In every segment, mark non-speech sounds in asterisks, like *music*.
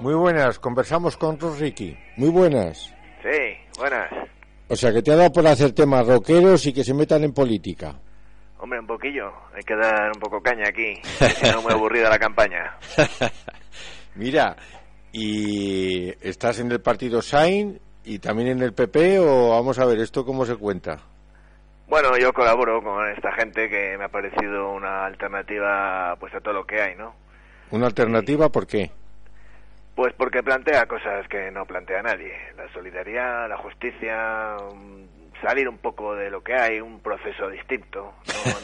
Muy buenas, conversamos con Ricky. Muy buenas. Sí, buenas. O sea, que te ha dado por hacer temas rockeros y que se metan en política. Hombre, un poquillo. Hay que dar un poco caña aquí. No, muy aburrida la campaña. *laughs* Mira, ¿y estás en el partido Sain y también en el PP o vamos a ver esto cómo se cuenta? Bueno, yo colaboro con esta gente que me ha parecido una alternativa pues a todo lo que hay, ¿no? ¿Una alternativa por qué? Pues porque plantea cosas que no plantea nadie. La solidaridad, la justicia, salir un poco de lo que hay, un proceso distinto.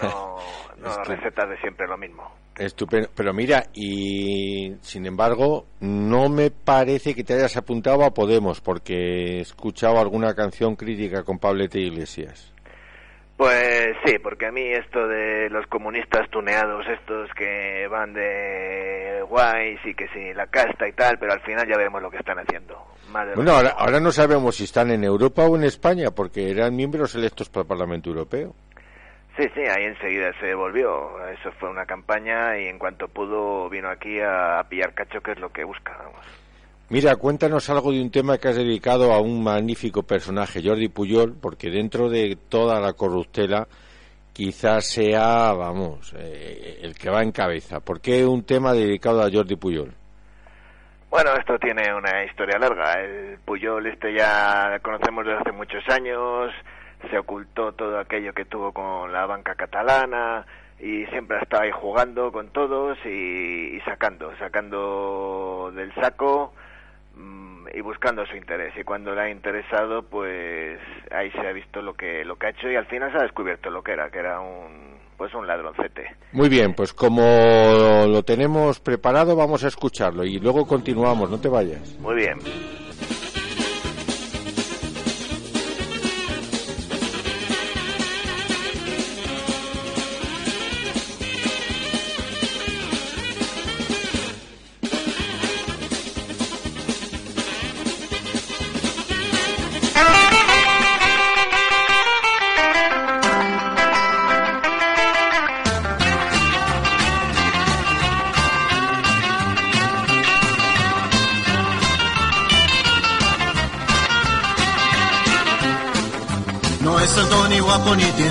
No, no, *laughs* recetas de siempre lo mismo. Estupendo. Pero mira, y sin embargo, no me parece que te hayas apuntado a Podemos, porque he escuchado alguna canción crítica con Pablete Iglesias. Pues sí, porque a mí esto de los comunistas tuneados, estos que van de guays y que sí, la casta y tal, pero al final ya veremos lo que están haciendo. bueno, ahora, ahora no sabemos si están en Europa o en España, porque eran miembros electos para el Parlamento Europeo. Sí, sí, ahí enseguida se volvió. Eso fue una campaña y en cuanto pudo vino aquí a pillar cacho, que es lo que busca. Mira, cuéntanos algo de un tema que has dedicado a un magnífico personaje, Jordi Puyol, porque dentro de toda la corruptela quizás sea, vamos, eh, el que va en cabeza. ¿Por qué un tema dedicado a Jordi Puyol? Bueno, esto tiene una historia larga. El Puyol este ya conocemos desde hace muchos años, se ocultó todo aquello que tuvo con la banca catalana, y siempre ha estado ahí jugando con todos y, sacando, sacando del saco y buscando su interés. Y cuando le ha interesado pues ahí se ha visto lo que lo que ha hecho y al final se ha descubierto lo que era que era un pues un ladroncete. Muy bien pues como lo tenemos preparado vamos a escucharlo y luego continuamos no te vayas. Muy bien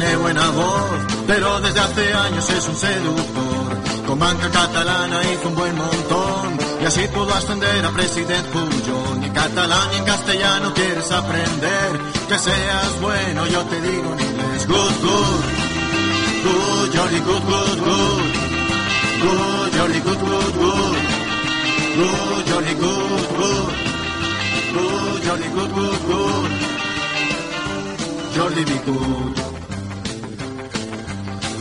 tiene buena voz, pero desde hace años es un seductor. Con banca catalana hizo un buen montón y así pudo ascender a presidente Pujol. Ni catalán ni en castellano quieres aprender, que seas bueno, yo te digo en inglés. Good, good, good, Jordi, good, good, good. Good, Jordi, good, good, good. Good, Jordi, good, good. Good, Jordi, good, good, good. Jordi, be good.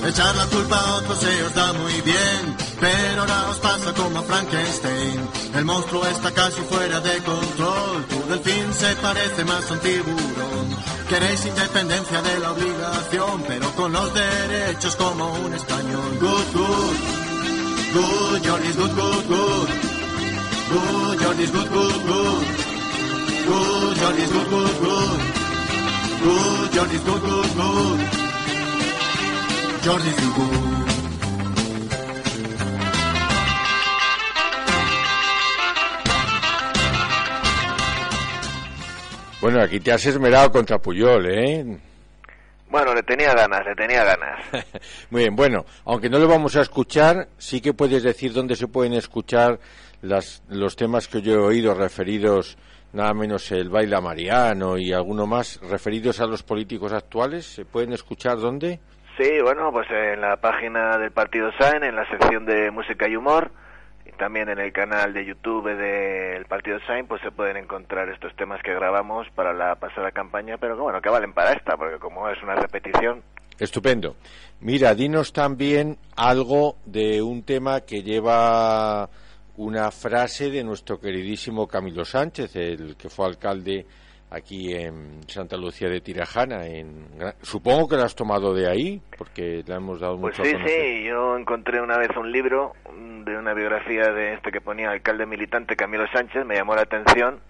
Echar la culpa a otros se os da muy bien, pero ahora os pasa como a Frankenstein. El monstruo está casi fuera de control, tu delfín se parece más a un tiburón. Queréis independencia de la obligación, pero con los derechos como un español. Good, good, good, Jordi's good, good, good. Good, Jordi's good, good, good. Good, Jordi's good, good, good. Good, Jordi's good, good, good. Jordi Bueno, aquí te has esmerado contra Puyol, ¿eh? Bueno, le tenía ganas, le tenía ganas. *laughs* Muy bien, bueno, aunque no lo vamos a escuchar, sí que puedes decir dónde se pueden escuchar las, los temas que yo he oído referidos, nada menos el baila mariano y alguno más, referidos a los políticos actuales. ¿Se pueden escuchar dónde? Sí, bueno, pues en la página del Partido SAEN, en la sección de música y humor, y también en el canal de YouTube del Partido SAEN, pues se pueden encontrar estos temas que grabamos para la pasada campaña, pero que bueno, que valen para esta, porque como es una repetición. Estupendo. Mira, dinos también algo de un tema que lleva una frase de nuestro queridísimo Camilo Sánchez, el que fue alcalde aquí en Santa Lucía de Tirajana. En, supongo que la has tomado de ahí, porque le hemos dado pues mucho sí, sí, yo encontré una vez un libro de una biografía de este que ponía alcalde militante Camilo Sánchez, me llamó la atención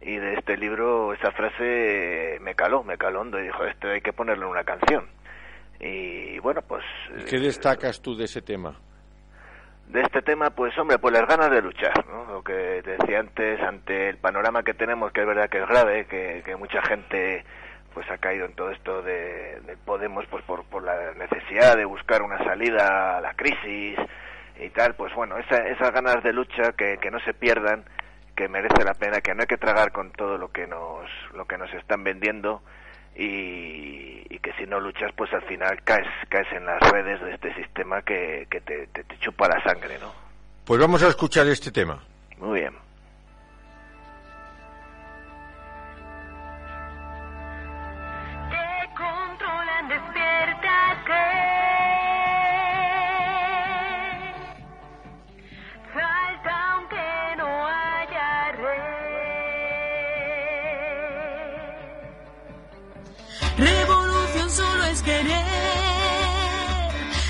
y de este libro esa frase me caló, me caló hondo y dijo, esto hay que ponerlo en una canción. Y bueno, pues... ¿Qué destacas tú de ese tema? De este tema, pues hombre, pues las ganas de luchar, ¿no? Lo que decía antes, ante el panorama que tenemos, que es verdad que es grave, que, que mucha gente pues ha caído en todo esto de, Podemos pues por, por, la necesidad de buscar una salida a la crisis y tal, pues bueno, esa, esas ganas de lucha que, que no se pierdan, que merece la pena, que no hay que tragar con todo lo que nos, lo que nos están vendiendo y, que si no luchas pues al final caes caes en las redes de este sistema que, que te, te, chupa la sangre no pues vamos a escuchar este tema. Muy bien Revolución solo es querer.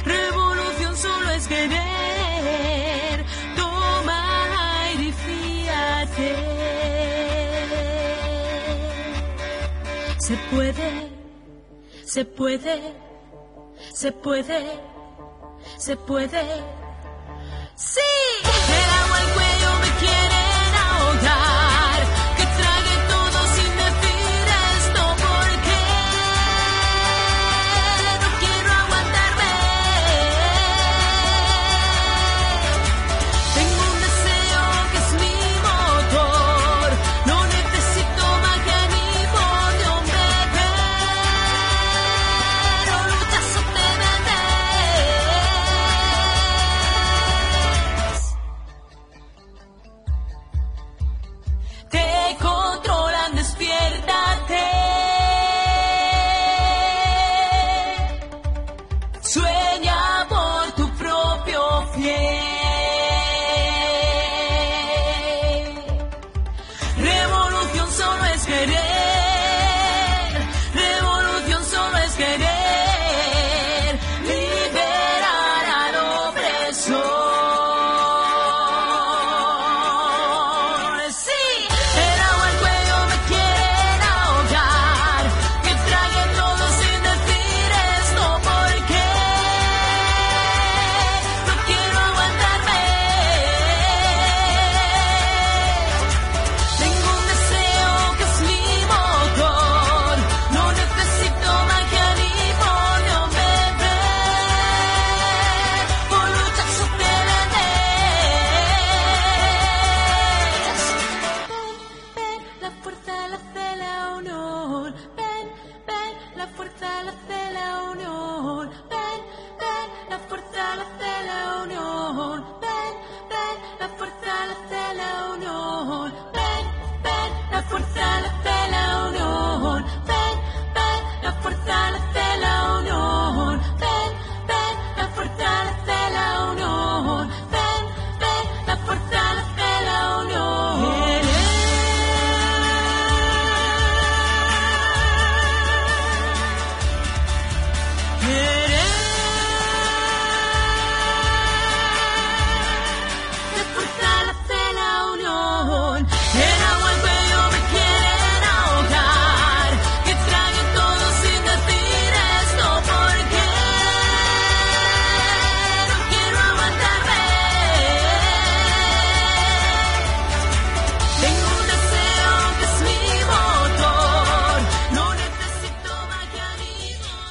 Revolución solo es querer. Toma aire y fíjate. Se puede, se puede, se puede, se puede.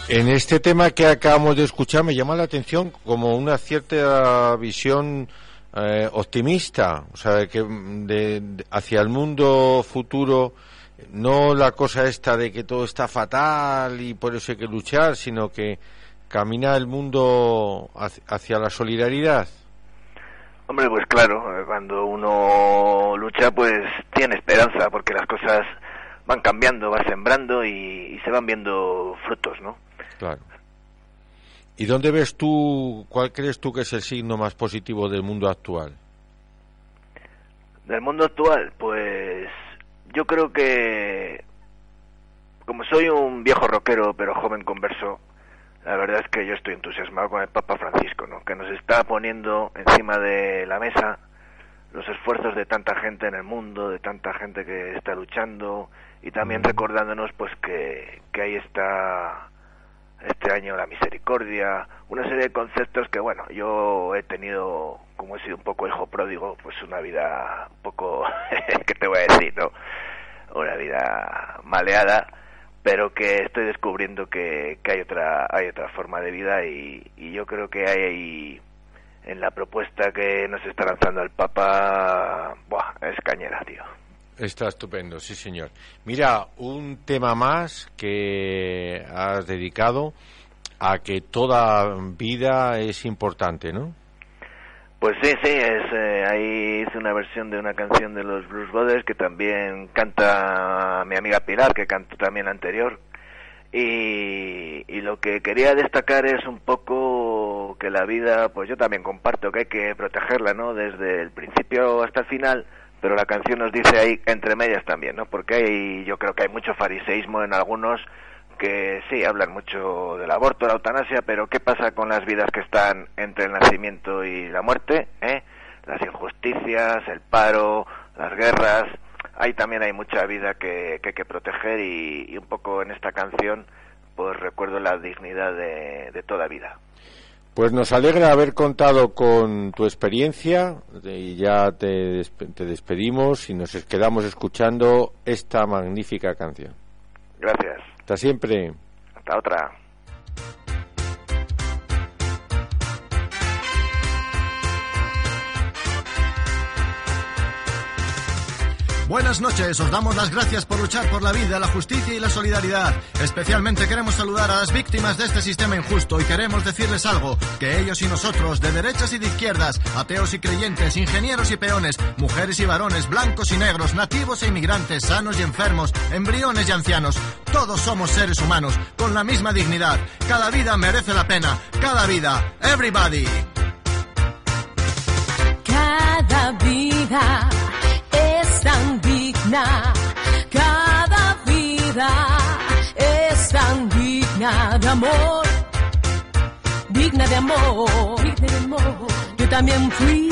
En este tema que acabamos de escuchar me llama la atención como una cierta visión eh, optimista, o sea, que de- de- hacia el mundo futuro, no la cosa esta de que todo está fatal y por eso hay que luchar, sino que camina el mundo hacia, hacia la solidaridad. Hombre, pues claro, eh, cuando uno lucha, pues tiene esperanza, porque las cosas van cambiando, va sembrando y, y se van viendo frutos, ¿no? Claro. ¿Y dónde ves tú, cuál crees tú que es el signo más positivo del mundo actual? Del mundo actual, pues yo creo que como soy un viejo rockero pero joven converso, la verdad es que yo estoy entusiasmado con el Papa Francisco, ¿no? Que nos está poniendo encima de la mesa los esfuerzos de tanta gente en el mundo, de tanta gente que está luchando y también recordándonos pues que, que ahí está este año la misericordia, una serie de conceptos que bueno, yo he tenido como he sido un poco hijo pródigo, pues una vida un poco, *laughs* ¿qué te voy a decir, no? Una vida maleada, pero que estoy descubriendo que, que hay otra hay otra forma de vida y, y yo creo que hay ahí en la propuesta que nos está lanzando el Papa, buah, es cañera, tío. Está estupendo, sí, señor. Mira, un tema más que has dedicado a que toda vida es importante, ¿no? Pues sí, sí, es, eh, ahí hice una versión de una canción de los Blues Brothers que también canta mi amiga Pilar, que cantó también anterior. Y, y lo que quería destacar es un poco que la vida, pues yo también comparto que hay que protegerla, ¿no? Desde el principio hasta el final, pero la canción nos dice ahí entre medias también, ¿no? Porque hay, yo creo que hay mucho fariseísmo en algunos que sí hablan mucho del aborto, la eutanasia, pero ¿qué pasa con las vidas que están entre el nacimiento y la muerte? ¿eh? Las injusticias, el paro, las guerras, ahí también hay mucha vida que, que hay que proteger y, y un poco en esta canción pues recuerdo la dignidad de, de toda vida. Pues nos alegra haber contado con tu experiencia y ya te, te despedimos y nos quedamos escuchando esta magnífica canción. Gracias. Hasta siempre. Hasta otra. Buenas noches, os damos las gracias por luchar por la vida, la justicia y la solidaridad. Especialmente queremos saludar a las víctimas de este sistema injusto y queremos decirles algo, que ellos y nosotros, de derechas y de izquierdas, ateos y creyentes, ingenieros y peones, mujeres y varones, blancos y negros, nativos e inmigrantes, sanos y enfermos, embriones y ancianos, todos somos seres humanos, con la misma dignidad. Cada vida merece la pena, cada vida, everybody. De amor, digna de amor, digna de amor. Yo también fui,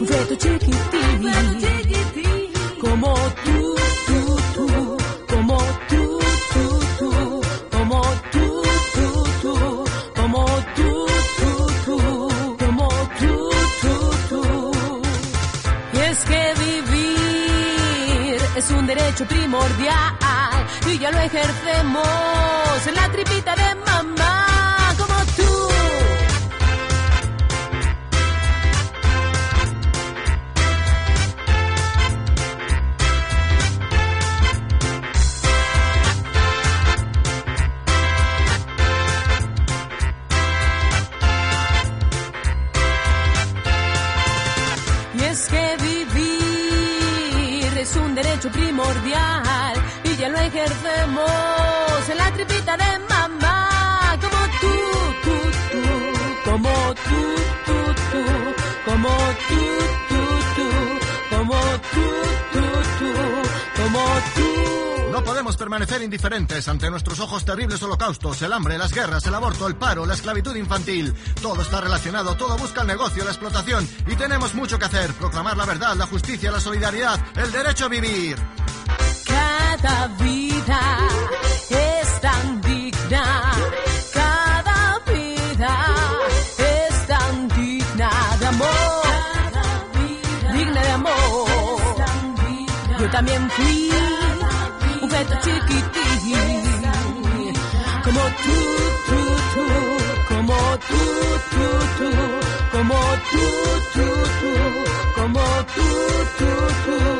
un feto chiquitín, como tú, tú, tú, como tú, tú, tú, como tú, tú, tú, como tú, tú, tú, como tú, tú, tú. Y es que vivir es un derecho primordial y ya lo ejercemos. En la tripita de mamá No podemos permanecer indiferentes ante nuestros ojos terribles holocaustos, el hambre, las guerras, el aborto, el paro, la esclavitud infantil. Todo está relacionado, todo busca el negocio, la explotación y tenemos mucho que hacer. Proclamar la verdad, la justicia, la solidaridad, el derecho a vivir. Cada vida También fui un feto chiquitín, como tú, tú, tú, como tú, tú, tú, como tú, tú, tú, como tú, tú, tú.